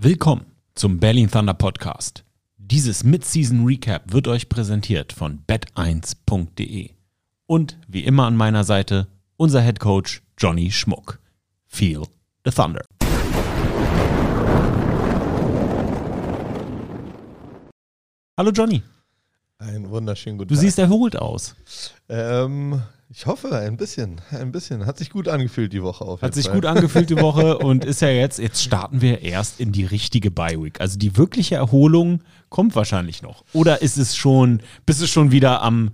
Willkommen zum Berlin Thunder Podcast. Dieses Mid-Season Recap wird euch präsentiert von bet1.de. Und wie immer an meiner Seite unser Head Coach Johnny Schmuck. Feel the Thunder. Hallo Johnny. Ein wunderschönen guten Du Tag. siehst erholt aus. Ähm, ich hoffe, ein bisschen. Ein bisschen. Hat sich gut angefühlt die Woche auf jeden Hat sich Fall. gut angefühlt die Woche und ist ja jetzt, jetzt starten wir erst in die richtige Bye Week. Also die wirkliche Erholung kommt wahrscheinlich noch. Oder ist es schon, bist du schon wieder am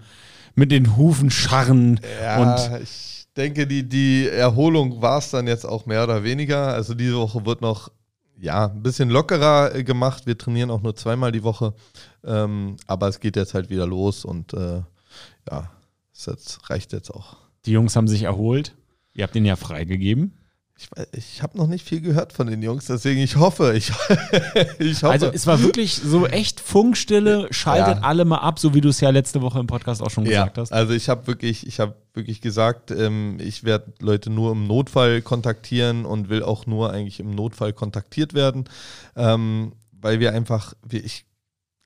mit den Hufen scharren Ja, und ich denke, die, die Erholung war es dann jetzt auch mehr oder weniger. Also diese Woche wird noch ja, ein bisschen lockerer äh, gemacht. Wir trainieren auch nur zweimal die Woche. Ähm, aber es geht jetzt halt wieder los und äh, ja, es jetzt, reicht jetzt auch. die Jungs haben sich erholt. Ihr habt den ja freigegeben. Ich, ich habe noch nicht viel gehört von den Jungs, deswegen ich hoffe, ich, ich hoffe. Also es war wirklich so echt Funkstille, schaltet Ja. alle mal ab, so wie du es ja letzte Woche im Podcast auch schon gesagt hast. Also ich habe wirklich, ich habe wirklich gesagt, ähm, ich werde Leute nur im Notfall kontaktieren und will auch nur eigentlich im Notfall kontaktiert werden, ähm, weil wir einfach, wir, ich,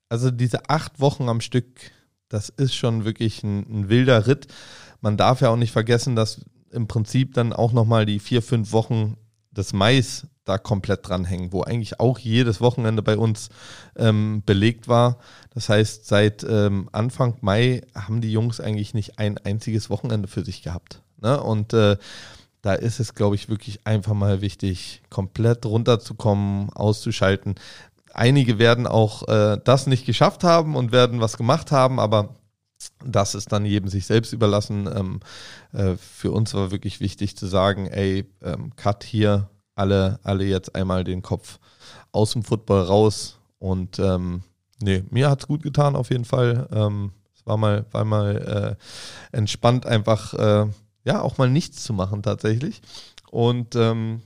also diese acht Wochen am Stück, das ist schon wirklich ein, ein wilder Ritt. Man darf ja auch nicht vergessen, dass im Prinzip dann auch nochmal die vier, fünf Wochen des Mais da komplett dranhängen, wo eigentlich auch jedes Wochenende bei uns ähm, belegt war. Das heißt, seit ähm, Anfang Mai haben die Jungs eigentlich nicht ein einziges Wochenende für sich gehabt. Ne? Und äh, da ist es, glaube ich, wirklich einfach mal wichtig, komplett runterzukommen, auszuschalten. Einige werden auch äh, das nicht geschafft haben und werden was gemacht haben, aber das ist dann jedem sich selbst überlassen. Ähm, äh, für uns war wirklich wichtig zu sagen, ey, ähm, Cut hier, alle, alle jetzt einmal den Kopf aus dem Football raus. Und ähm, nee, mir hat es gut getan auf jeden Fall. Ähm, es war mal, war mal äh, entspannt, einfach äh, ja auch mal nichts zu machen tatsächlich. Und ähm,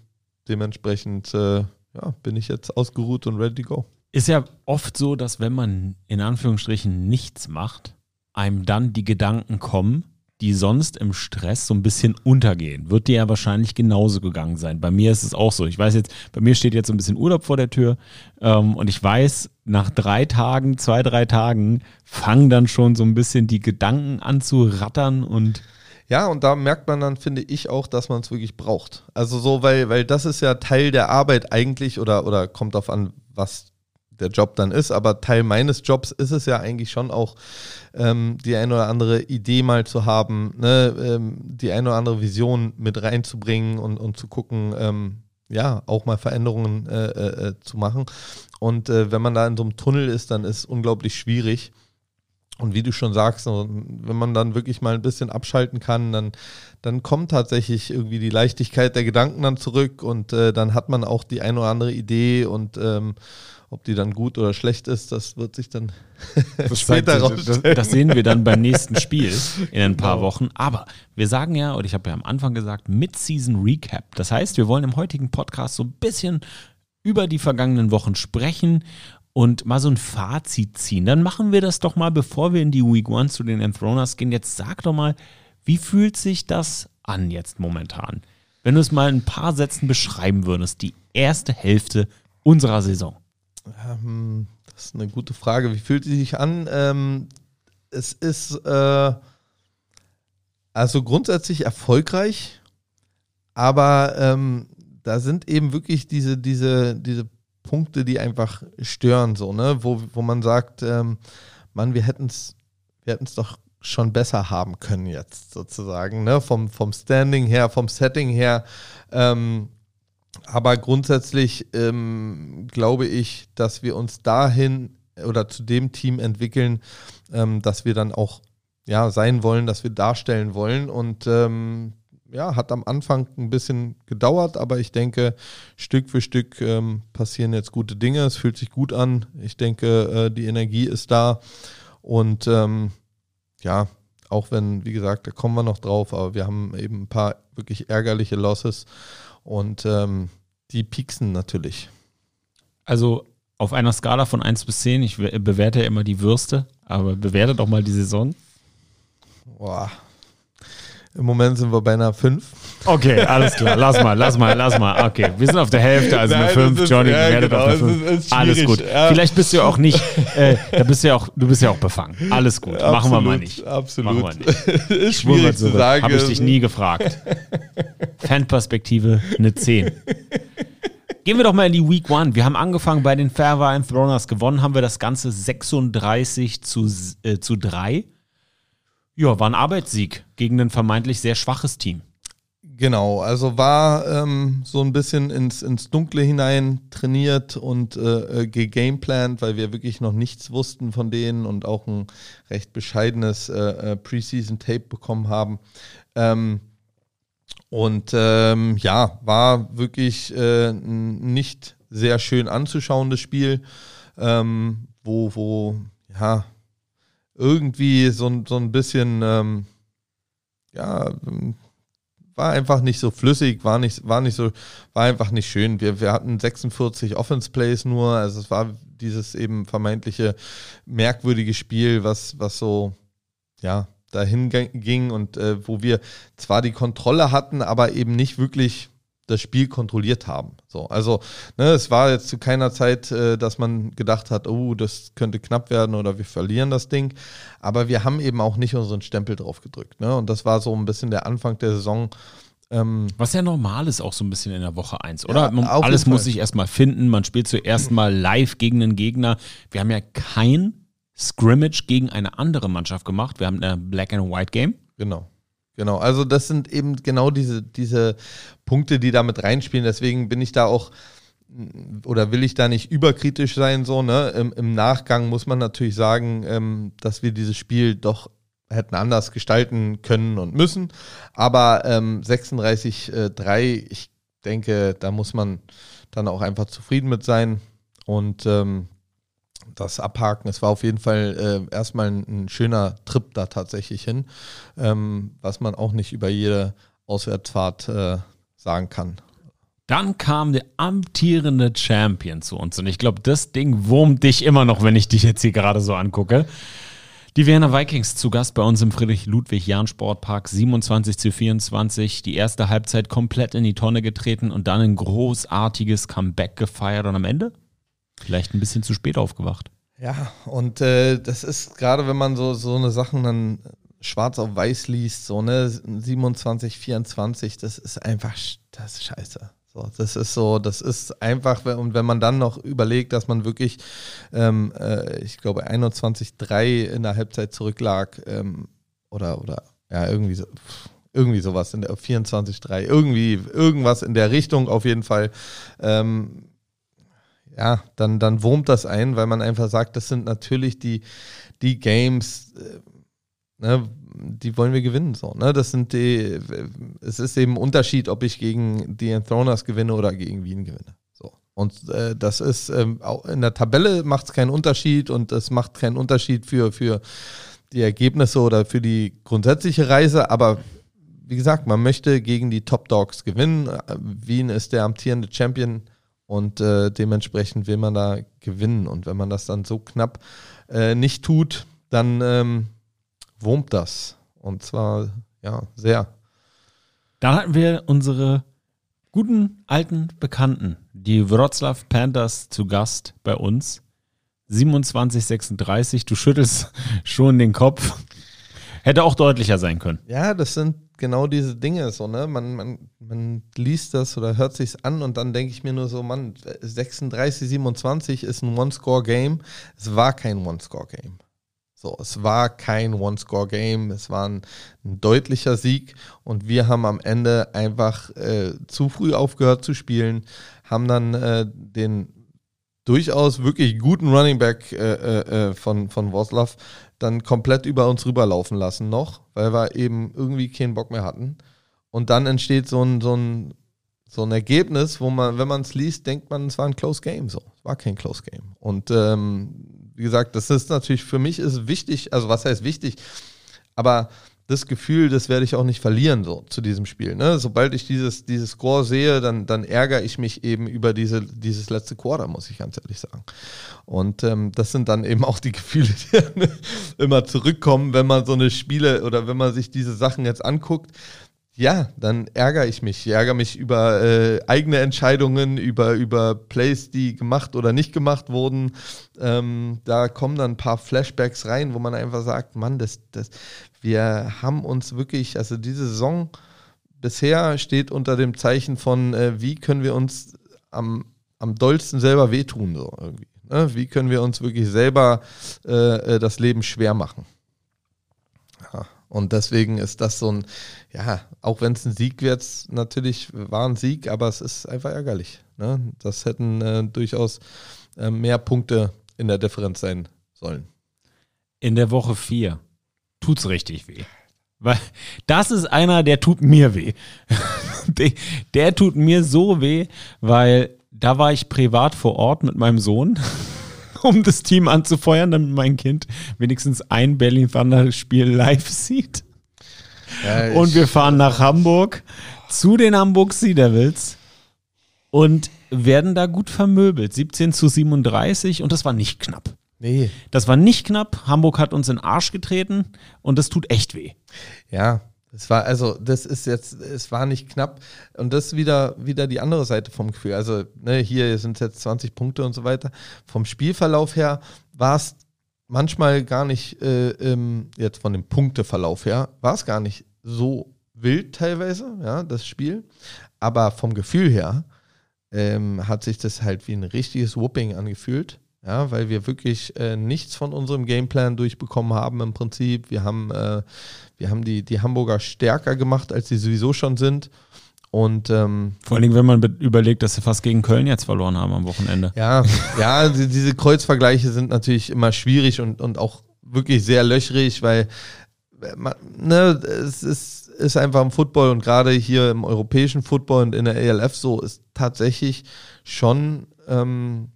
dementsprechend äh, ja, bin ich jetzt ausgeruht und ready to go. Ist ja oft so, dass wenn man in Anführungsstrichen nichts macht, einem dann die Gedanken kommen, die sonst im Stress so ein bisschen untergehen. Wird dir ja wahrscheinlich genauso gegangen sein. Bei mir ist es auch so. Ich weiß jetzt, bei mir steht jetzt so ein bisschen Urlaub vor der Tür ähm, und ich weiß, nach drei Tagen, zwei, drei Tagen fangen dann schon so ein bisschen die Gedanken an zu rattern und Ja, und da merkt man dann, finde ich, auch, dass man es wirklich braucht. Also so, weil, weil das ist ja Teil der Arbeit eigentlich oder, oder kommt darauf an, was der Job dann ist, aber Teil meines Jobs ist es ja eigentlich schon auch, ähm, die eine oder andere Idee mal zu haben, ne, ähm, die eine oder andere Vision mit reinzubringen und, und zu gucken, ähm, ja, auch mal Veränderungen äh, äh, äh, zu machen. Und äh, wenn man da in so einem Tunnel ist, dann ist es unglaublich schwierig. Und wie du schon sagst, wenn man dann wirklich mal ein bisschen abschalten kann, dann, dann kommt tatsächlich irgendwie die Leichtigkeit der Gedanken dann zurück und äh, dann hat man auch die eine oder andere Idee und ähm, ob die dann gut oder schlecht ist, das wird sich dann später das, rausstellen. das sehen wir dann beim nächsten Spiel in ein paar Genau. Wochen. Aber wir sagen ja, und ich habe ja am Anfang gesagt, Mid-Season Recap. Das heißt, wir wollen im heutigen Podcast so ein bisschen über die vergangenen Wochen sprechen und mal so ein Fazit ziehen. Dann machen wir das doch mal, bevor wir in die Week One zu den Enthroners gehen. Jetzt sag doch mal, wie fühlt sich das an jetzt momentan? Wenn du es mal in ein paar Sätzen beschreiben würdest, die erste Hälfte unserer Saison. Ähm, das ist eine gute Frage. Wie fühlt sie sich an? Ähm, es ist äh, also grundsätzlich erfolgreich, aber ähm, da sind eben wirklich diese, diese, diese Punkte, die einfach stören, so, ne? Wo, wo man sagt, ähm, Mann, wir hätten es wir hätten's doch schon besser haben können jetzt sozusagen, ne? Vom, vom Standing her, vom Setting her. Ähm, aber grundsätzlich ähm, glaube ich, dass wir uns dahin oder zu dem Team entwickeln, ähm, dass wir dann auch ja, sein wollen, dass wir darstellen wollen. Und ähm, ja, hat am Anfang ein bisschen gedauert, aber ich denke, Stück für Stück ähm, passieren jetzt gute Dinge. Es fühlt sich gut an. Ich denke, äh, die Energie ist da. Und ähm, ja, auch wenn, wie gesagt, da kommen wir noch drauf, aber wir haben eben ein paar wirklich ärgerliche Losses und ähm, die pieksen natürlich. Also auf einer Skala von 1 bis 10, ich be- bewerte ja immer die Würste, aber bewerte doch mal die Saison. Boah. Im Moment sind wir bei einer 5. Okay, alles klar. Lass mal, lass mal, lass mal. Okay, wir sind auf der Hälfte, also eine 5. Johnny, ja, werdet genau, auf der 5. Alles gut. Ja. Vielleicht bist du ja auch nicht, äh, da bist du ja auch, du bist ja auch befangen. Alles gut. Absolut, Machen wir mal nicht. Absolut. Machen wir nicht. ist schwierig zu sagen. Habe ich dich nie gefragt. Fanperspektive eine 10. Gehen wir doch mal in die Week One. Wir haben angefangen bei den Fairwine Throners. Gewonnen haben wir das Ganze 36 zu, äh, zu 3. Ja, war ein Arbeitssieg gegen ein vermeintlich sehr schwaches Team. Genau, also war ähm, so ein bisschen ins, ins Dunkle hinein trainiert und äh, äh, gegameplant, weil wir wirklich noch nichts wussten von denen und auch ein recht bescheidenes äh, äh Preseason-Tape bekommen haben. Ähm, und ähm, ja, war wirklich äh, nicht sehr schön anzuschauendes Spiel, ähm, wo, wo, ja, irgendwie so, so ein bisschen, ähm, ja, war einfach nicht so flüssig, war nicht, war nicht so, war einfach nicht schön. Wir, wir hatten 46 Offense Plays nur, also es war dieses eben vermeintliche merkwürdige Spiel, was, was so, ja, dahin ging und äh, wo wir zwar die Kontrolle hatten, aber eben nicht wirklich das Spiel kontrolliert haben. So, also ne, es war jetzt zu keiner Zeit, äh, dass man gedacht hat, oh, das könnte knapp werden oder wir verlieren das Ding. Aber wir haben eben auch nicht unseren Stempel drauf gedrückt. Ne? Und das war so ein bisschen der Anfang der Saison. Ähm, Was ja normal ist, auch so ein bisschen in der Woche 1, oder? Ja, Alles muss sich erstmal finden. Man spielt zuerst mal live gegen einen Gegner. Wir haben ja kein Scrimmage gegen eine andere Mannschaft gemacht. Wir haben ein Black and White Game. Genau. Genau, also das sind eben genau diese, diese Punkte, die da mit reinspielen. Deswegen bin ich da auch oder will ich da nicht überkritisch sein, so, ne? Im, im Nachgang muss man natürlich sagen, ähm, dass wir dieses Spiel doch hätten anders gestalten können und müssen. Aber ähm, 36-3, äh, ich denke, da muss man dann auch einfach zufrieden mit sein. Und ähm, das abhaken. Es war auf jeden Fall äh, erstmal ein, ein, schöner Trip da tatsächlich hin, ähm, was man auch nicht über jede Auswärtsfahrt äh, sagen kann. Dann kam der amtierende Champion zu uns und ich glaube, das Ding wurmt dich immer noch, wenn ich dich jetzt hier gerade so angucke. Die Wiener Vikings zu Gast bei uns im Friedrich-Ludwig-Jahn-Sportpark 27 zu 24. Die erste Halbzeit komplett in die Tonne getreten und dann ein großartiges Comeback gefeiert und am Ende Vielleicht ein bisschen zu spät aufgewacht. Ja, und äh, das ist gerade, wenn man so, so eine Sachen dann schwarz auf weiß liest, so ne, 27, 24, das ist einfach, das ist scheiße. So, das ist so, das ist einfach, und wenn man dann noch überlegt, dass man wirklich, ähm, äh, ich glaube, 21-3 in der Halbzeit zurücklag, ähm, oder, oder, ja, irgendwie so, irgendwie sowas in der 24-3, irgendwie, irgendwas in der Richtung auf jeden Fall. Ähm, ja, dann, dann wurmt das ein, weil man einfach sagt, das sind natürlich die, die Games, äh, ne, die wollen wir gewinnen. So, ne? Das sind die, es ist eben ein Unterschied, ob ich gegen die Enthroners gewinne oder gegen Wien gewinne. So. Und äh, das ist, ähm, auch in der Tabelle macht es keinen Unterschied und es macht keinen Unterschied für, für die Ergebnisse oder für die grundsätzliche Reise, aber wie gesagt, man möchte gegen die Top Dogs gewinnen. Wien ist der amtierende Champion und äh, dementsprechend will man da gewinnen. Und wenn man das dann so knapp äh, nicht tut, dann ähm, wurmt das. Und zwar, ja, sehr. Dann hatten wir unsere guten alten Bekannten, die Wroclaw Panthers zu Gast bei uns. 27:36. Du schüttelst schon den Kopf. Hätte auch deutlicher sein können. Ja, das sind genau diese Dinge so, ne? Man, man, man liest das oder hört sich's an und dann denke ich mir nur so, Mann, 36, 27 ist ein One-Score-Game. Es war kein One-Score-Game. So, es war kein One-Score-Game, es war ein, ein, deutlicher Sieg und wir haben am Ende einfach äh, zu früh aufgehört zu spielen, haben dann äh, den durchaus wirklich guten Running Back äh, äh, äh von, von Woslav dann komplett über uns rüberlaufen lassen noch, weil wir eben irgendwie keinen Bock mehr hatten. Und dann entsteht so ein, so ein, so ein Ergebnis, wo man, wenn man es liest, denkt man, es war ein Close Game. So, es war kein Close Game. Und ähm, wie gesagt, das ist natürlich für mich ist wichtig, also was heißt wichtig, aber das Gefühl, das werde ich auch nicht verlieren, so zu diesem Spiel. Ne? Sobald ich dieses, dieses Score sehe, dann, dann ärgere ich mich eben über diese, dieses letzte Quarter, muss ich ganz ehrlich sagen. Und ähm, das sind dann eben auch die Gefühle, die immer zurückkommen, wenn man so eine Spiele oder wenn man sich diese Sachen jetzt anguckt. Ja, dann ärgere ich mich. Ich ärgere mich über äh, eigene Entscheidungen, über, über Plays, die gemacht oder nicht gemacht wurden. Ähm, da kommen dann ein paar Flashbacks rein, wo man einfach sagt, Mann, das, das, wir haben uns wirklich, also diese Saison bisher steht unter dem Zeichen von, äh, wie können wir uns am, am dollsten selber wehtun, so irgendwie. Ne? Wie können wir uns wirklich selber äh, äh das Leben schwer machen? Und deswegen ist das so ein, ja, auch wenn es ein Sieg wird, natürlich war ein Sieg, aber es ist einfach ärgerlich. Ne? Das hätten äh, durchaus äh, mehr Punkte in der Differenz sein sollen. In der Woche 4 tut's richtig weh. Weil das ist einer, der tut mir weh. der tut mir so weh, weil da war ich privat vor Ort mit meinem Sohn, um das Team anzufeuern, damit mein Kind wenigstens ein Berlin Thunder Spiel live sieht. Ja, und wir fahren nach Hamburg zu den Hamburg Sea Devils und werden da gut vermöbelt. 17 zu 37 und das war nicht knapp. Nee. Das war nicht knapp. Hamburg hat uns in den Arsch getreten und das tut echt weh. Ja, es war, also, das ist jetzt, es war nicht knapp. Und das ist wieder, wieder die andere Seite vom Gefühl. Also, ne, hier sind jetzt 20 Punkte und so weiter. Vom Spielverlauf her war es manchmal gar nicht, äh, ähm, jetzt von dem Punkteverlauf her, war es gar nicht so wild teilweise, ja, das Spiel. Aber vom Gefühl her ähm, hat sich das halt wie ein richtiges Whooping angefühlt. Ja, weil wir wirklich äh, nichts von unserem Gameplan durchbekommen haben im Prinzip. Wir haben, äh, wir haben die, die Hamburger stärker gemacht, als sie sowieso schon sind. Und ähm, vor allen Dingen, wenn man überlegt, dass sie fast gegen Köln jetzt verloren haben am Wochenende. Ja, ja, die, diese Kreuzvergleiche sind natürlich immer schwierig und, und auch wirklich sehr löchrig, weil man, ne, es ist, ist einfach im Football und gerade hier im europäischen Football und in der ELF so ist tatsächlich schon ähm,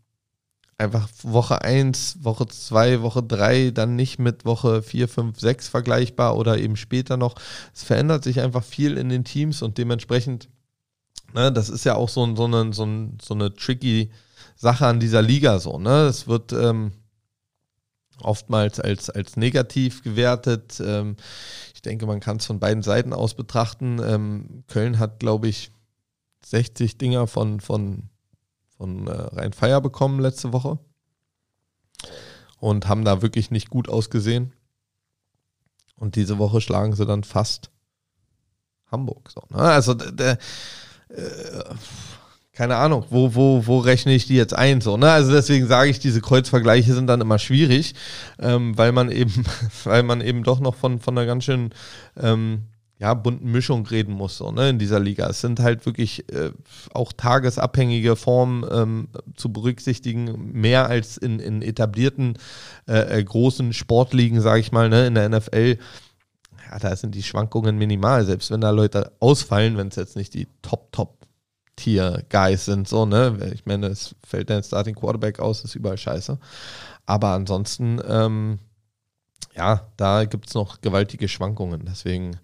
einfach Woche 1, Woche 2, Woche 3 dann nicht mit Woche 4, 5, 6 vergleichbar oder eben später noch. Es verändert sich einfach viel in den Teams und dementsprechend, ne, das ist ja auch so, so, eine, so, so eine tricky Sache an dieser Liga so. Ne? Es wird ähm, oftmals als, als negativ gewertet. Ähm, ich denke, man kann es von beiden Seiten aus betrachten. Ähm, Köln hat, glaube ich, 60 Dinger von, von von äh, Rhein-Feier bekommen letzte Woche und haben da wirklich nicht gut ausgesehen. Und diese Woche schlagen sie dann fast Hamburg. So, ne? Also der, äh, keine Ahnung, wo, wo, wo rechne ich die jetzt ein? So, ne? Also deswegen sage ich, diese Kreuzvergleiche sind dann immer schwierig, ähm, weil man eben, weil man eben doch noch von, von einer ganz schön ähm, ja, bunten Mischung reden muss, so, ne, in dieser Liga. Es sind halt wirklich äh, auch tagesabhängige Formen ähm, zu berücksichtigen, mehr als in, in etablierten äh, äh großen Sportligen, sage ich mal, ne, in der NFL. Ja, da sind die Schwankungen minimal, selbst wenn da Leute ausfallen, wenn es jetzt nicht die Top-Top-Tier-Guys sind, so, ne. Ich meine, es fällt dein Starting Quarterback aus, ist überall scheiße. Aber ansonsten, ähm, ja, da gibt es noch gewaltige Schwankungen. Deswegen,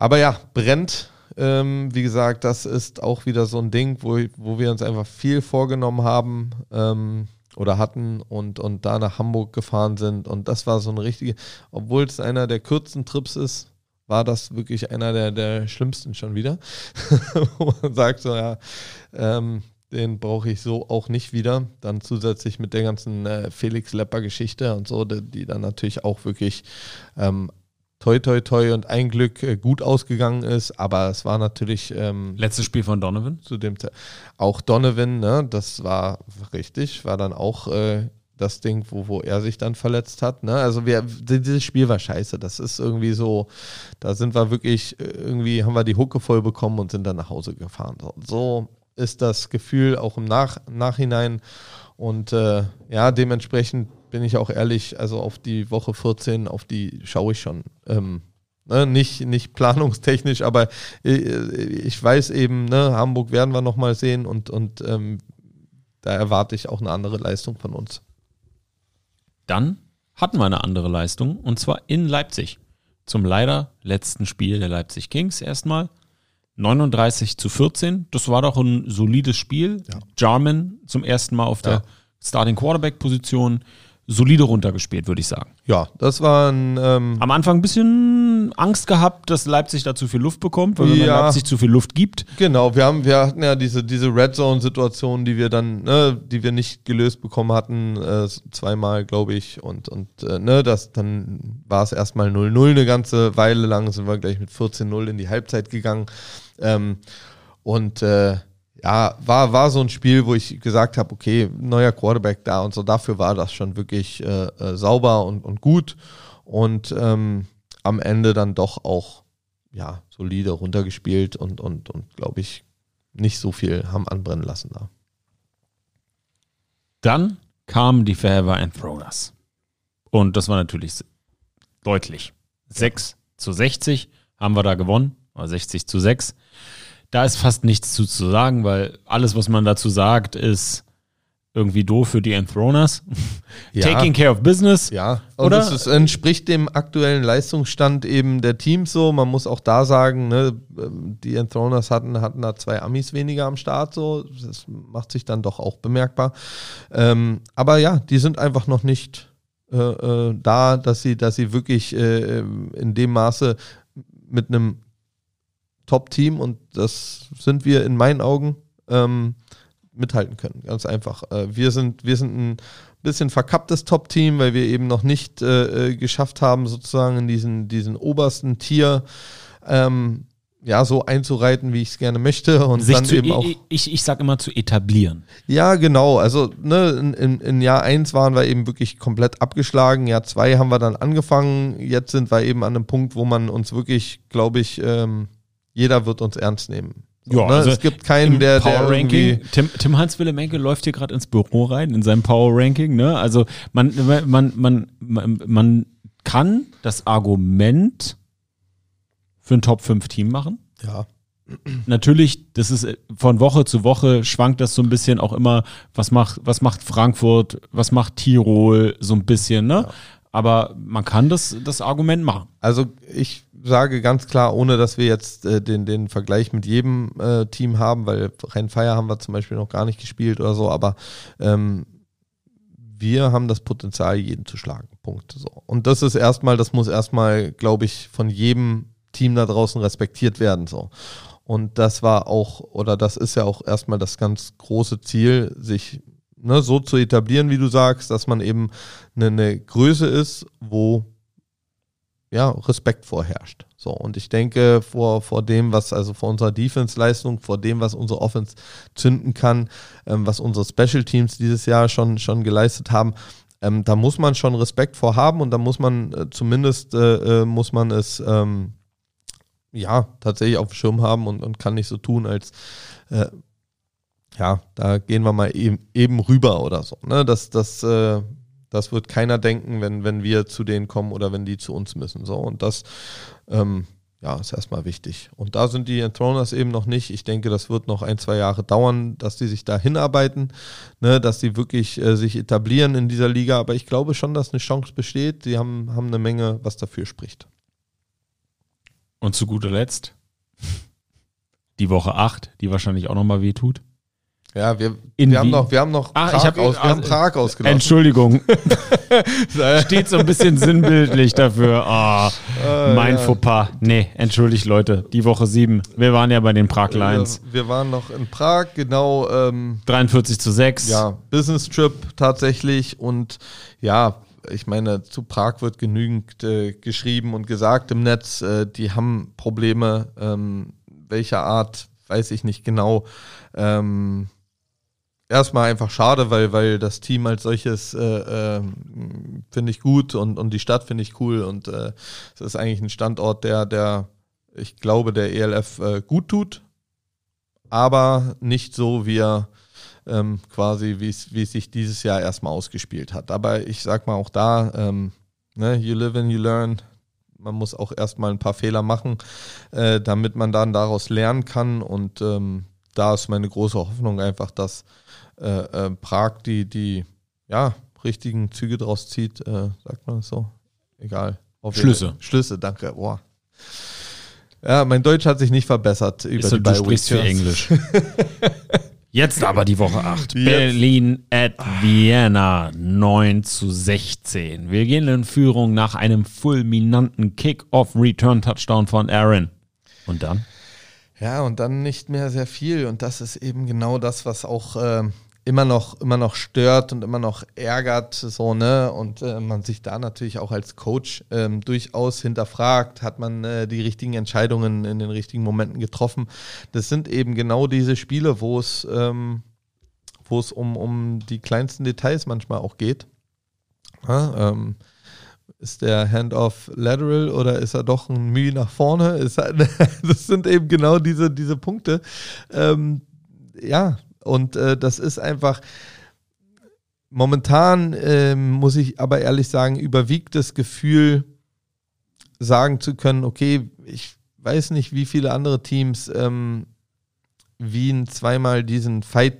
aber ja, brennt. Ähm, wie gesagt, das ist auch wieder so ein Ding, wo, wo wir uns einfach viel vorgenommen haben ähm, oder hatten und, und da nach Hamburg gefahren sind. Und das war so eine richtige, obwohl es einer der kürzesten Trips ist, war das wirklich einer der, der schlimmsten schon wieder. wo man sagt so, ja, ähm, den brauche ich so auch nicht wieder. Dann zusätzlich mit der ganzen äh, Felix Lepper-Geschichte und so, die, die, dann natürlich auch wirklich ähm, toi toi toi und ein Glück äh, gut ausgegangen ist, aber es war natürlich ähm, letztes Spiel von Donovan zu dem auch Donovan, ne, das war richtig, war dann auch äh, das Ding, wo, wo er sich dann verletzt hat. Ne? Also wir, dieses Spiel war scheiße. Das ist irgendwie so, da sind wir wirklich, äh, irgendwie haben wir die Hucke voll bekommen und sind dann nach Hause gefahren. So, ist das Gefühl auch im Nach Nachhinein. Und äh, ja, dementsprechend bin ich auch ehrlich, also auf die Woche 14, auf die schaue ich schon. Ähm, ne, nicht, nicht planungstechnisch, aber äh, ich weiß eben, ne, Hamburg werden wir nochmal sehen und, und ähm, da erwarte ich auch eine andere Leistung von uns. Dann hatten wir eine andere Leistung und zwar in Leipzig. zum leider letzten Spiel der Leipzig Kings erstmal. 39 zu 14. Das war doch ein solides Spiel. Ja. Jarman zum ersten Mal auf der Ja. Starting Quarterback Position. Solide runtergespielt, würde ich sagen. Ja, das war ein. Ähm, Am Anfang ein bisschen Angst gehabt, dass Leipzig da zu viel Luft bekommt, weil wenn man Ja. Leipzig zu viel Luft gibt, Genau, wir haben, wir hatten ja diese, diese Red Zone-Situation, die wir dann, ne, die wir nicht gelöst bekommen hatten, äh, zweimal, glaube ich. Und, und äh, ne, das, dann war es erstmal 0-0 eine ganze Weile lang, sind wir gleich mit 14-0 in die Halbzeit gegangen. Ähm, und äh, ja, war, war so ein Spiel, wo ich gesagt habe, okay, neuer Quarterback da und so, dafür war das schon wirklich äh, äh, sauber und, und gut. Und ähm, am Ende dann doch auch ja, solide runtergespielt und, und, und glaube ich, nicht so viel haben anbrennen lassen da. dann kamen die Forever Enthroners. Und das war natürlich deutlich. 6 zu 60 haben wir da gewonnen, oder 60 zu 6. Da ist fast nichts zu, zu sagen, weil alles, was man dazu sagt, ist irgendwie doof für die Enthroners. Ja. Taking care of business. Ja, und Oder- es ist, entspricht dem aktuellen Leistungsstand eben der Teams so. Man muss auch da sagen, ne, die Enthroners hatten, hatten da zwei Amis weniger am Start, so. Das macht sich dann doch auch bemerkbar. Ähm, aber ja, die sind einfach noch nicht äh, äh, da, dass sie, dass sie wirklich äh, in dem Maße mit einem Top-Team, und das sind wir in meinen Augen, ähm, mithalten können. Ganz einfach. Äh, wir, sind, wir sind ein bisschen verkapptes Top-Team, weil wir eben noch nicht äh, äh, geschafft haben, sozusagen in diesen, diesen obersten Tier ähm, ja, so einzureiten, wie ich es gerne möchte. Und Sich dann zu, eben auch. ich, ich, ich sag immer zu etablieren. Ja, genau. Also ne, in, in, in Jahr 1 waren wir eben wirklich komplett abgeschlagen. Jahr 2 haben wir dann angefangen. Jetzt sind wir eben an einem Punkt, wo man uns wirklich, glaube ich, ähm, jeder wird uns ernst nehmen. So, Ja, ne? also es gibt keinen, der, der Power irgendwie, Ranking. Tim, Tim Hans Willemenke läuft hier gerade ins Büro rein, in seinem Power Ranking. Ne? Also man, man, man, man, man kann das Argument für ein Top 5 Team machen. ja, Natürlich, das ist äh, von Woche zu Woche schwankt das so ein bisschen auch immer, was macht, was macht Frankfurt, was macht Tirol, so ein bisschen, ne? Aber man kann das, das Argument machen. Also ich sage ganz klar, ohne dass wir jetzt äh, den, den Vergleich mit jedem äh, Team haben, weil Rhein-Fire haben wir zum Beispiel noch gar nicht gespielt oder so, aber ähm, wir haben das Potenzial, jeden zu schlagen. Punkt. So. Und das ist erstmal, das muss erstmal, glaube ich, von jedem Team da draußen respektiert werden. So. Und das war auch, oder das ist ja auch erstmal das ganz große Ziel, sich ne, so zu etablieren, wie du sagst, dass man eben eine, eine Größe ist, wo ja, Respekt vorherrscht. So, und ich denke, vor, vor dem, was, also vor unserer Defense-Leistung, vor dem, was unsere Offense zünden kann, ähm, was unsere Special Teams dieses Jahr schon, schon geleistet haben, ähm, da muss man schon Respekt vor haben und da muss man äh, zumindest, äh, äh, muss man es, ähm, ja, tatsächlich auf dem Schirm haben und, und kann nicht so tun, als, äh, ja, da gehen wir mal eben, eben rüber oder so. Ne? Das, das, äh, das wird keiner denken, wenn, wenn wir zu denen kommen oder wenn die zu uns müssen. So, und das ähm, ja, ist erstmal wichtig. Und da sind die Enthroners eben noch nicht. Ich denke, das wird noch ein, zwei Jahre dauern, dass die sich da hinarbeiten, ne, dass die wirklich äh, sich etablieren in dieser Liga. Aber ich glaube schon, dass eine Chance besteht. Die haben, haben eine Menge, was dafür spricht. Und zu guter Letzt die Woche 8, die wahrscheinlich auch nochmal wehtut. Ja, wir, wir, haben, noch, wir haben noch Ah, Prag, ich hab- aus, wir haben Prag ausgelassen. Entschuldigung. Steht so ein bisschen sinnbildlich dafür. Ah, mein ja. Fauxpas. Nee, entschuldigt Leute. Die Woche 7. Wir waren ja bei den Prag Lions. Wir, wir waren noch in Prag, genau. Ähm, 43 zu 6. Ja, Business Trip tatsächlich und ja, ich meine, zu Prag wird genügend äh, geschrieben und gesagt im Netz, äh, die haben Probleme, ähm, welcher Art, weiß ich nicht genau. Ähm, erstmal einfach schade, weil, weil das Team als solches äh, ähm, finde ich gut und, und die Stadt finde ich cool und äh, es ist eigentlich ein Standort, der, der, ich glaube, der ELF äh, gut tut, aber nicht so, wie er ähm, quasi, wie es wie es sich dieses Jahr erstmal ausgespielt hat. Aber ich sag mal auch da, ähm, ne, you live and you learn. Man muss auch erstmal ein paar Fehler machen, äh, damit man dann daraus lernen kann. Und ähm, da ist meine große Hoffnung einfach, dass äh, äh, Prag die, die ja, richtigen Züge draus zieht. Äh, sagt man das so? Egal. Schlüsse. Schlüsse, danke. Boah. Ja, mein Deutsch hat sich nicht verbessert über die Du sprichst für Englisch. Jetzt aber die Woche 8. Jetzt. Berlin at Vienna 9 zu 16. Wir gehen in Führung nach einem fulminanten Kick-Off-Return-Touchdown von Aaron. Und dann? Ja, und dann nicht mehr sehr viel. Und das ist eben genau das, was auch äh, immer noch, immer noch stört und immer noch ärgert, so, ne? Und äh, man sich da natürlich auch als Coach ähm, durchaus hinterfragt, hat man äh, die richtigen Entscheidungen in den richtigen Momenten getroffen. Das sind eben genau diese Spiele, wo es, ähm, wo es um, um die kleinsten Details manchmal auch geht. Ja, ähm, ist der Handoff lateral oder ist er doch ein Mühe nach vorne? Ist er, das sind eben genau diese, diese Punkte. Ähm, ja, und äh, das ist einfach, momentan äh, muss ich aber ehrlich sagen, überwiegt das Gefühl, sagen zu können, okay, ich weiß nicht, wie viele andere Teams ähm, Wien zweimal diesen Fight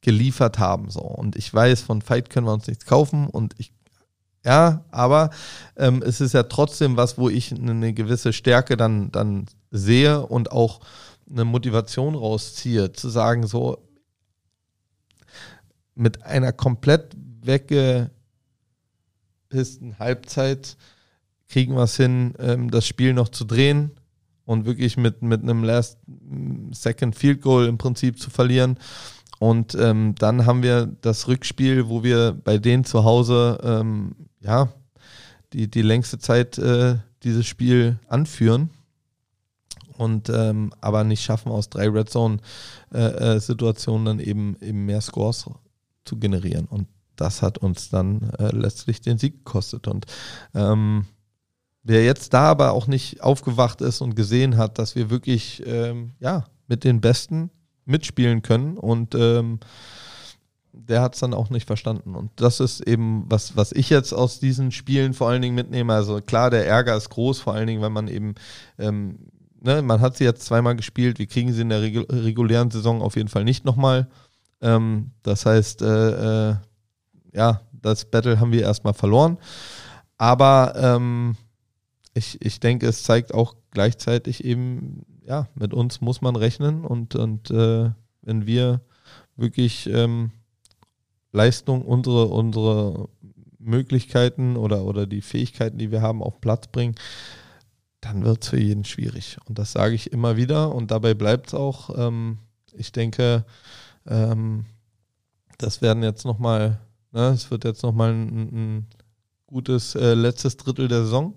geliefert haben. So. Und ich weiß, von Fight können wir uns nichts kaufen und ich ja, aber ähm, es ist ja trotzdem was, wo ich eine gewisse Stärke dann, dann sehe und auch eine Motivation rausziehe, zu sagen, so, mit einer komplett weggepissten Halbzeit kriegen wir es hin, ähm, das Spiel noch zu drehen und wirklich mit, mit einem Last Second Field Goal im Prinzip zu verlieren. Und ähm, dann haben wir das Rückspiel, wo wir bei denen zu Hause ähm, ja die, die längste Zeit äh, dieses Spiel anführen und ähm, aber nicht schaffen aus drei Red Zone äh, äh, Situationen dann eben eben mehr Scores zu generieren. Und das hat uns dann äh, letztlich den Sieg gekostet. Und ähm, wer jetzt da aber auch nicht aufgewacht ist und gesehen hat, dass wir wirklich ähm, ja, mit den Besten mitspielen können und ähm, der hat es dann auch nicht verstanden. Und das ist eben, was, was ich jetzt aus diesen Spielen vor allen Dingen mitnehme. Also klar, der Ärger ist groß, vor allen Dingen, wenn man eben, ähm, ne, man hat sie jetzt zweimal gespielt, wir kriegen sie in der regulären Saison auf jeden Fall nicht nochmal. Ähm, das heißt, äh, äh, ja, das Battle haben wir erstmal verloren. Aber ähm, ich, ich denke, es zeigt auch gleichzeitig eben, ja, mit uns muss man rechnen und, und äh, wenn wir wirklich ähm, Leistung, unsere, unsere Möglichkeiten oder, oder die Fähigkeiten, die wir haben, auf Platz bringen, dann wird es für jeden schwierig. Und das sage ich immer wieder und dabei bleibt es auch. Ähm, ich denke, ähm, das werden jetzt nochmal, ne, es wird jetzt nochmal ein, ein gutes äh, letztes Drittel der Saison,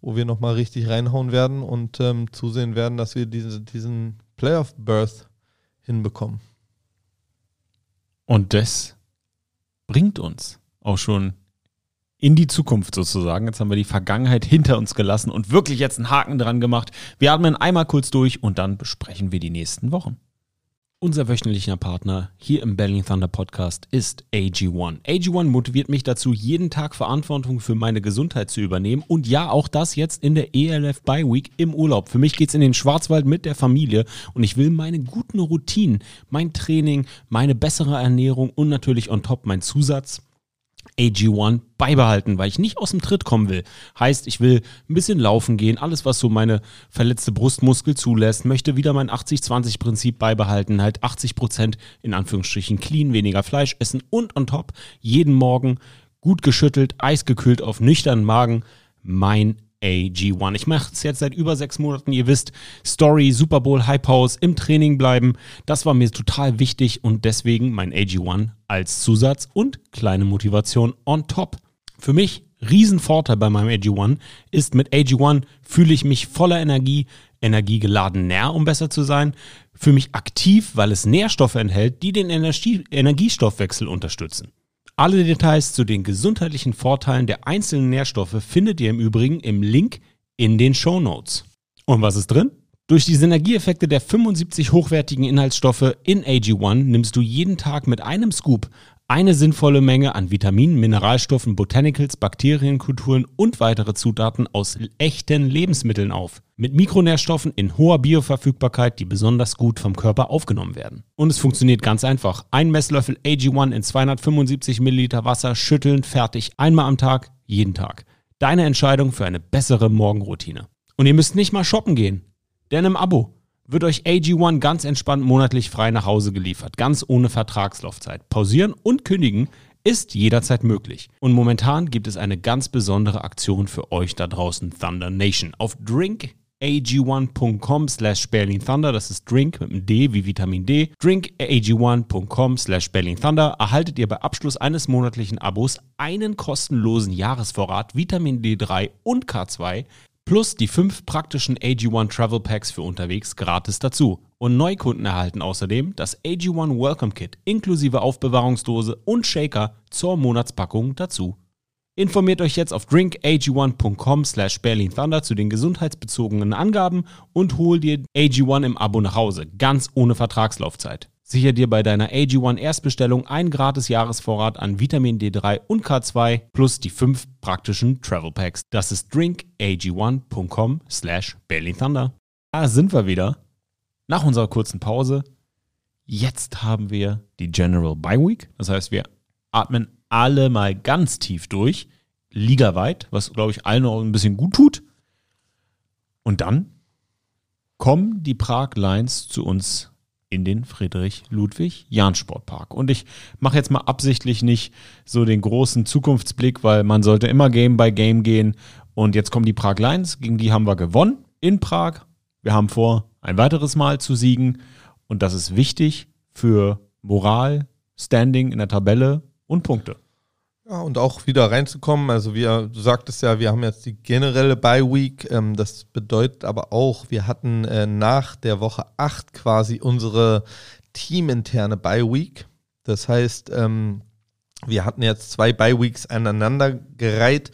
wo wir nochmal richtig reinhauen werden und ähm, zusehen werden, dass wir diese, diesen Playoff-Birth hinbekommen. Und das bringt uns auch schon in die Zukunft sozusagen. Jetzt haben wir die Vergangenheit hinter uns gelassen und wirklich jetzt einen Haken dran gemacht. Wir atmen einmal kurz durch und dann besprechen wir die nächsten Wochen. Unser wöchentlicher Partner hier im Belling Thunder Podcast ist AG1. AG1 motiviert mich dazu, jeden Tag Verantwortung für meine Gesundheit zu übernehmen und ja, auch das jetzt in der ELF Bye Week im Urlaub. Für mich geht's in den Schwarzwald mit der Familie und ich will meine guten Routinen, mein Training, meine bessere Ernährung und natürlich on top mein Zusatz AG1 beibehalten, weil ich nicht aus dem Tritt kommen will. Heißt, ich will ein bisschen laufen gehen, alles, was so meine verletzte Brustmuskel zulässt, möchte wieder mein 80-20-Prinzip beibehalten, halt 80 Prozent in Anführungsstrichen clean, weniger Fleisch essen und on top jeden Morgen gut geschüttelt, eisgekühlt auf nüchternen Magen mein AG1. Ich mache es jetzt seit über sechs Monaten. Ihr wisst, Story, Super Bowl, High Pause, im Training bleiben. Das war mir total wichtig und deswegen mein AG1 als Zusatz und kleine Motivation on top. Für mich Riesenvorteil bei meinem AG1 ist, mit AG1 fühle ich mich voller Energie, energiegeladen näher, um besser zu sein, für mich aktiv, weil es Nährstoffe enthält, die den Energie Energiestoffwechsel unterstützen. Alle Details zu den gesundheitlichen Vorteilen der einzelnen Nährstoffe findet ihr im Übrigen im Link in den Show Notes. Und was ist drin? Durch die Synergieeffekte der 75 hochwertigen Inhaltsstoffe in AG1 nimmst du jeden Tag mit einem Scoop eine sinnvolle Menge an Vitaminen, Mineralstoffen, Botanicals, Bakterienkulturen und weitere Zutaten aus echten Lebensmitteln auf. Mit Mikronährstoffen in hoher Bioverfügbarkeit, die besonders gut vom Körper aufgenommen werden. Und es funktioniert ganz einfach. Ein Messlöffel AG1 in 275 Milliliter Wasser, schütteln, fertig. Einmal am Tag, jeden Tag. Deine Entscheidung für eine bessere Morgenroutine. Und ihr müsst nicht mal shoppen gehen, denn im Abo wird euch AG1 ganz entspannt monatlich frei nach Hause geliefert, ganz ohne Vertragslaufzeit. Pausieren und kündigen ist jederzeit möglich. Und momentan gibt es eine ganz besondere Aktion für euch da draußen, Thunder Nation. Auf drinkag1.com slash Thunder, das ist Drink mit einem D wie Vitamin D, drinkag1.com slash Thunder, erhaltet ihr bei Abschluss eines monatlichen Abos einen kostenlosen Jahresvorrat Vitamin D3 und K2 plus die fünf praktischen AG1 Travel Packs für unterwegs gratis dazu. Und Neukunden erhalten außerdem das AG1 Welcome Kit inklusive Aufbewahrungsdose und Shaker zur Monatspackung dazu. Informiert euch jetzt auf drinkag1.com slash Thunder zu den gesundheitsbezogenen Angaben und hol dir AG1 im Abo nach Hause, ganz ohne Vertragslaufzeit. Sicher dir bei deiner AG1 Erstbestellung ein gratis Jahresvorrat an Vitamin D3 und K2 plus die fünf praktischen Travel Packs. Das ist drinkag1.com slash Thunder. Da sind wir wieder. Nach unserer kurzen Pause. Jetzt haben wir die General Bye Week. Das heißt, wir atmen alle mal ganz tief durch. Ligaweit, was glaube ich allen auch ein bisschen gut tut. Und dann kommen die Prag Lions zu uns in den Friedrich-Ludwig-Jahn-Sportpark. Und ich mache jetzt mal absichtlich nicht so den großen Zukunftsblick, weil man sollte immer Game by Game gehen. Und jetzt kommen die Prag Lions, gegen die haben wir gewonnen in Prag. Wir haben vor, ein weiteres Mal zu siegen. Und das ist wichtig für Moral, Standing in der Tabelle und Punkte. Ja, und auch wieder reinzukommen. Also wir, du sagtest ja, wir haben jetzt die generelle Bye Week. Ähm, das bedeutet aber auch, wir hatten äh, nach der Woche 8 quasi unsere teaminterne Bye Week. Das heißt, ähm, wir hatten jetzt zwei Bye Weeks aneinander gereiht.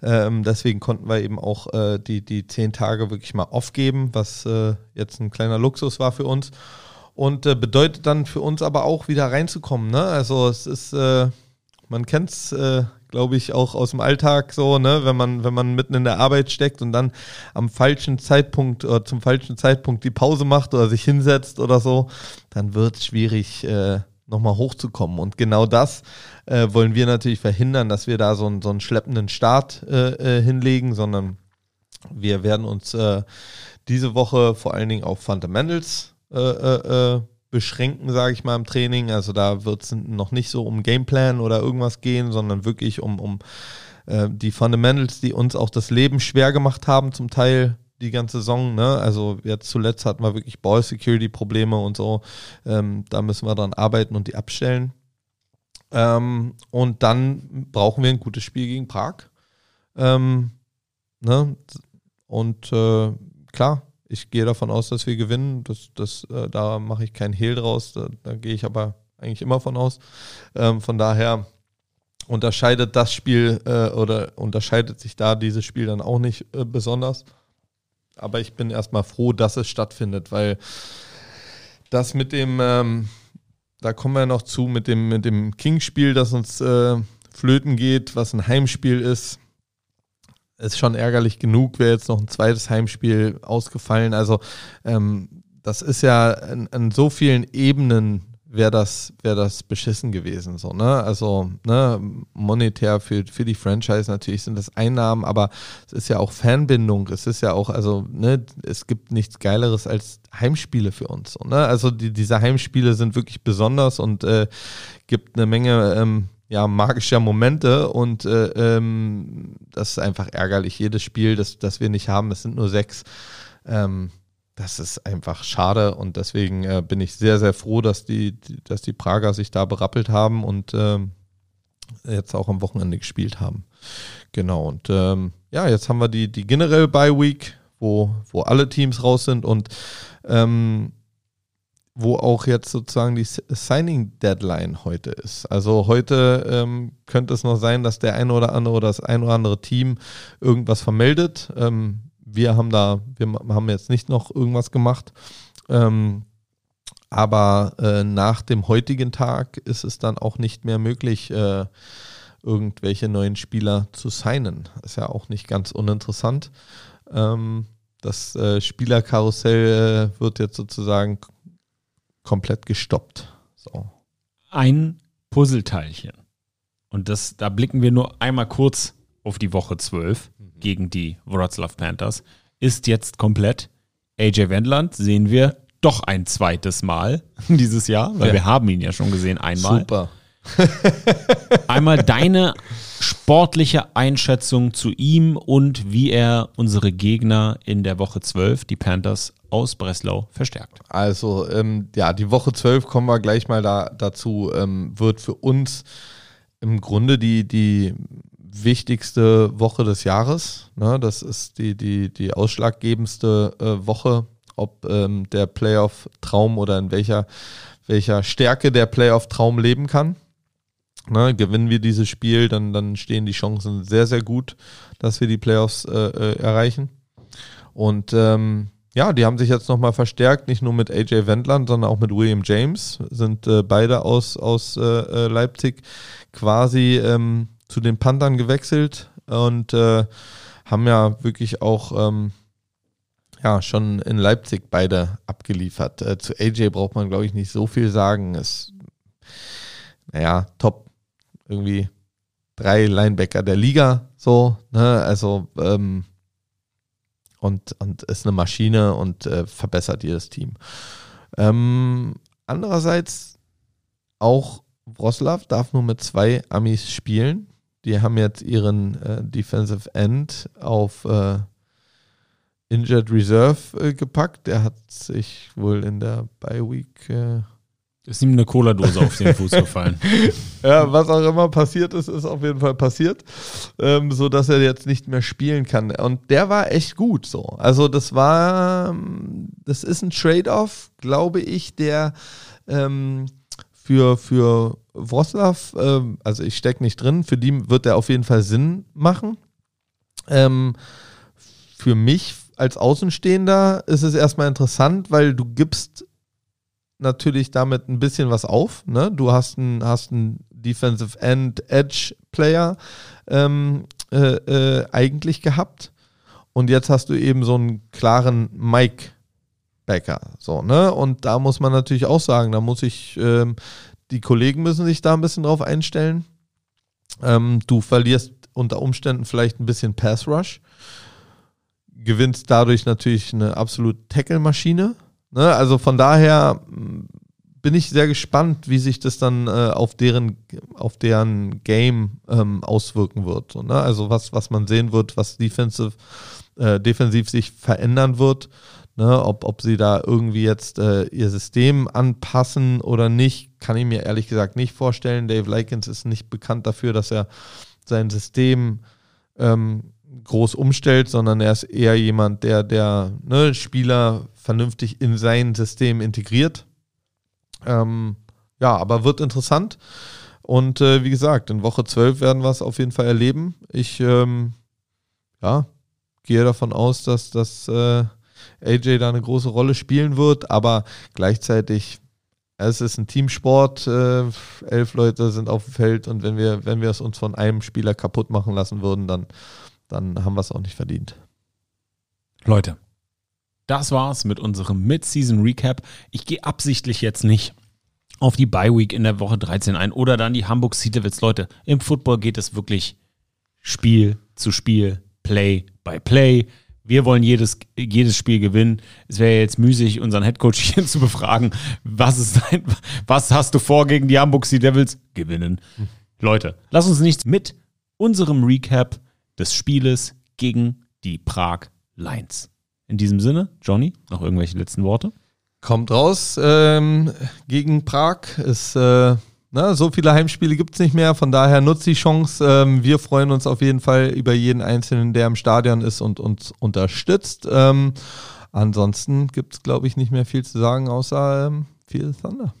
Ähm, deswegen konnten wir eben auch äh, die, die zehn Tage wirklich mal aufgeben, was äh, jetzt ein kleiner Luxus war für uns. Und äh, bedeutet dann für uns aber auch wieder reinzukommen. Ne? Also es ist äh, man kennt es, äh, glaube ich, auch aus dem Alltag so, ne, wenn man, wenn man mitten in der Arbeit steckt und dann am falschen Zeitpunkt oder zum falschen Zeitpunkt die Pause macht oder sich hinsetzt oder so, dann wird es schwierig, äh, nochmal hochzukommen. Und genau das äh, wollen wir natürlich verhindern, dass wir da so, einen, so einen schleppenden Start äh, äh, hinlegen, sondern wir werden uns äh, diese Woche vor allen Dingen auf Fundamentals äh, äh, beschränken, sage ich mal, im Training. Also da wird es noch nicht so um Gameplan oder irgendwas gehen, sondern wirklich um, um äh, die Fundamentals, die uns auch das Leben schwer gemacht haben, zum Teil die ganze Saison. Ne? Also jetzt zuletzt hatten wir wirklich Ball-Security-Probleme und so. Ähm, da müssen wir dran arbeiten und die abstellen. Ähm, und dann brauchen wir ein gutes Spiel gegen Prag. Ähm, ne? Und äh, klar, ich gehe davon aus, dass wir gewinnen. Das, das, äh, da mache ich keinen Hehl draus. Da, da gehe ich aber eigentlich immer von aus. Ähm, von daher unterscheidet das Spiel äh, oder unterscheidet sich da dieses Spiel dann auch nicht äh, besonders. Aber ich bin erstmal froh, dass es stattfindet, weil das mit dem, ähm, da kommen wir noch zu, mit dem, mit dem King-Spiel, das uns äh, flöten geht, was ein Heimspiel ist ist schon ärgerlich genug, wäre jetzt noch ein zweites Heimspiel ausgefallen. Also ähm, das ist ja an, an so vielen Ebenen wäre das, wär das beschissen gewesen. So, ne? Also ne, monetär für, für die Franchise natürlich sind das Einnahmen, aber es ist ja auch Fanbindung. Es ist ja auch, also ne, es gibt nichts Geileres als Heimspiele für uns. So, ne? Also die, diese Heimspiele sind wirklich besonders und äh, gibt eine Menge ähm, ja, magischer Momente und äh, ähm, das ist einfach ärgerlich. Jedes Spiel, das, das wir nicht haben, es sind nur sechs. Ähm, das ist einfach schade und deswegen äh, bin ich sehr, sehr froh, dass die, die, dass die Prager sich da berappelt haben und ähm, jetzt auch am Wochenende gespielt haben. Genau, und ähm, ja, jetzt haben wir die, die generell Bye Week, wo, wo alle Teams raus sind und ähm, wo auch jetzt sozusagen die Signing Deadline heute ist. Also heute ähm, könnte es noch sein, dass der eine oder andere oder das ein oder andere Team irgendwas vermeldet. Ähm, wir haben da, wir haben jetzt nicht noch irgendwas gemacht. Ähm, aber äh, nach dem heutigen Tag ist es dann auch nicht mehr möglich, äh, irgendwelche neuen Spieler zu signen. Ist ja auch nicht ganz uninteressant. Ähm, das äh, Spielerkarussell äh, wird jetzt sozusagen komplett gestoppt. So. Ein Puzzleteilchen. Und das, da blicken wir nur einmal kurz auf die Woche 12 gegen die Wroclaw Panthers ist jetzt komplett. AJ Wendland sehen wir doch ein zweites Mal dieses Jahr, weil Ja. wir haben ihn ja schon gesehen einmal. Super. Einmal deine sportliche Einschätzung zu ihm und wie er unsere Gegner in der Woche 12, die Panthers aus Breslau, verstärkt. Also, ähm, ja, die Woche 12 kommen wir gleich mal da, dazu, ähm, wird für uns im Grunde die, die wichtigste Woche des Jahres. Ne? Das ist die, die, die ausschlaggebendste äh, Woche, ob ähm, der Playoff-Traum oder in welcher, welcher Stärke der Playoff-Traum leben kann. Ne, gewinnen wir dieses Spiel, dann, dann stehen die Chancen sehr, sehr gut, dass wir die Playoffs äh, äh, erreichen. Und ähm, ja, die haben sich jetzt nochmal verstärkt, nicht nur mit AJ Wendland, sondern auch mit William James, sind äh, beide aus, aus äh, äh, Leipzig quasi ähm, zu den Panthern gewechselt und äh, haben ja wirklich auch ähm, ja, schon in Leipzig beide abgeliefert. Zu AJ braucht man, glaube ich, nicht so viel sagen. Ist, naja, top irgendwie drei Linebacker der Liga, so, ne, also, ähm, und, und ist eine Maschine und äh, verbessert jedes Team. Ähm, andererseits auch Wroclaw darf nur mit zwei Amis spielen. Die haben jetzt ihren äh, Defensive End auf äh, Injured Reserve äh, gepackt. Der hat sich wohl in der Bye Week äh, Ist ihm eine Cola-Dose auf den Fuß gefallen. ja, was auch immer passiert ist, ist auf jeden Fall passiert, ähm, so dass er jetzt nicht mehr spielen kann. Und der war echt gut so. Also das war, ähm, das ist ein Trade-off, glaube ich, der ähm, für für Wroclaw, ähm, also ich stecke nicht drin, für die wird der auf jeden Fall Sinn machen. Ähm, für mich als Außenstehender ist es erstmal interessant, weil du gibst natürlich damit ein bisschen was auf. Ne? Du hast einen, hast Defensive End Edge Player ähm, äh, äh, eigentlich gehabt und jetzt hast du eben so einen klaren Mike Becker. So, ne? Und da muss man natürlich auch sagen, da muss ich, ähm, die Kollegen müssen sich da ein bisschen drauf einstellen. Ähm, du verlierst unter Umständen vielleicht ein bisschen Pass Rush, gewinnst dadurch natürlich eine absolute Tackle-Maschine. Ne? Also von daher mh, bin ich sehr gespannt, wie sich das dann äh, auf deren auf deren Game ähm, auswirken wird. So, ne? Also was was man sehen wird, was defensive äh, defensiv sich verändern wird. Ne, ob, ob sie da irgendwie jetzt äh, ihr System anpassen oder nicht, kann ich mir ehrlich gesagt nicht vorstellen. Dave Likens ist nicht bekannt dafür, dass er sein System ähm, groß umstellt, sondern er ist eher jemand, der, der ne, Spieler vernünftig in sein System integriert. Ähm, ja, aber wird interessant. Und äh, wie gesagt, in Woche 12 werden wir es auf jeden Fall erleben. Ich ähm, ja, gehe davon aus, dass das äh, AJ da eine große Rolle spielen wird, aber gleichzeitig, es ist ein Teamsport, äh, elf Leute sind auf dem Feld und wenn wir, wenn wir es uns von einem Spieler kaputt machen lassen würden, dann, dann haben wir es auch nicht verdient. Leute, das war's mit unserem Mid-Season Recap. Ich gehe absichtlich jetzt nicht auf die Bye Week in der Woche 13 ein oder dann die Hamburg Citywitz. Leute, im Football geht es wirklich Spiel zu Spiel, Play by Play. Wir wollen jedes, jedes Spiel gewinnen. Es wäre jetzt müßig, unseren Headcoach hier zu befragen, was ist dein, was hast du vor gegen die Hamburg Sea Devils? Gewinnen. Leute, lass uns nichts mit unserem Recap des Spieles gegen die Prag Lions. In diesem Sinne, Johnny, noch irgendwelche letzten Worte? Kommt raus ähm, gegen Prag. Ist, äh, na, so viele Heimspiele gibt es nicht mehr, von daher nutzt die Chance. Ähm, wir freuen uns auf jeden Fall über jeden Einzelnen, der im Stadion ist und uns unterstützt. Ähm, ansonsten gibt es, glaube ich, nicht mehr viel zu sagen, außer ähm, viel Thunder.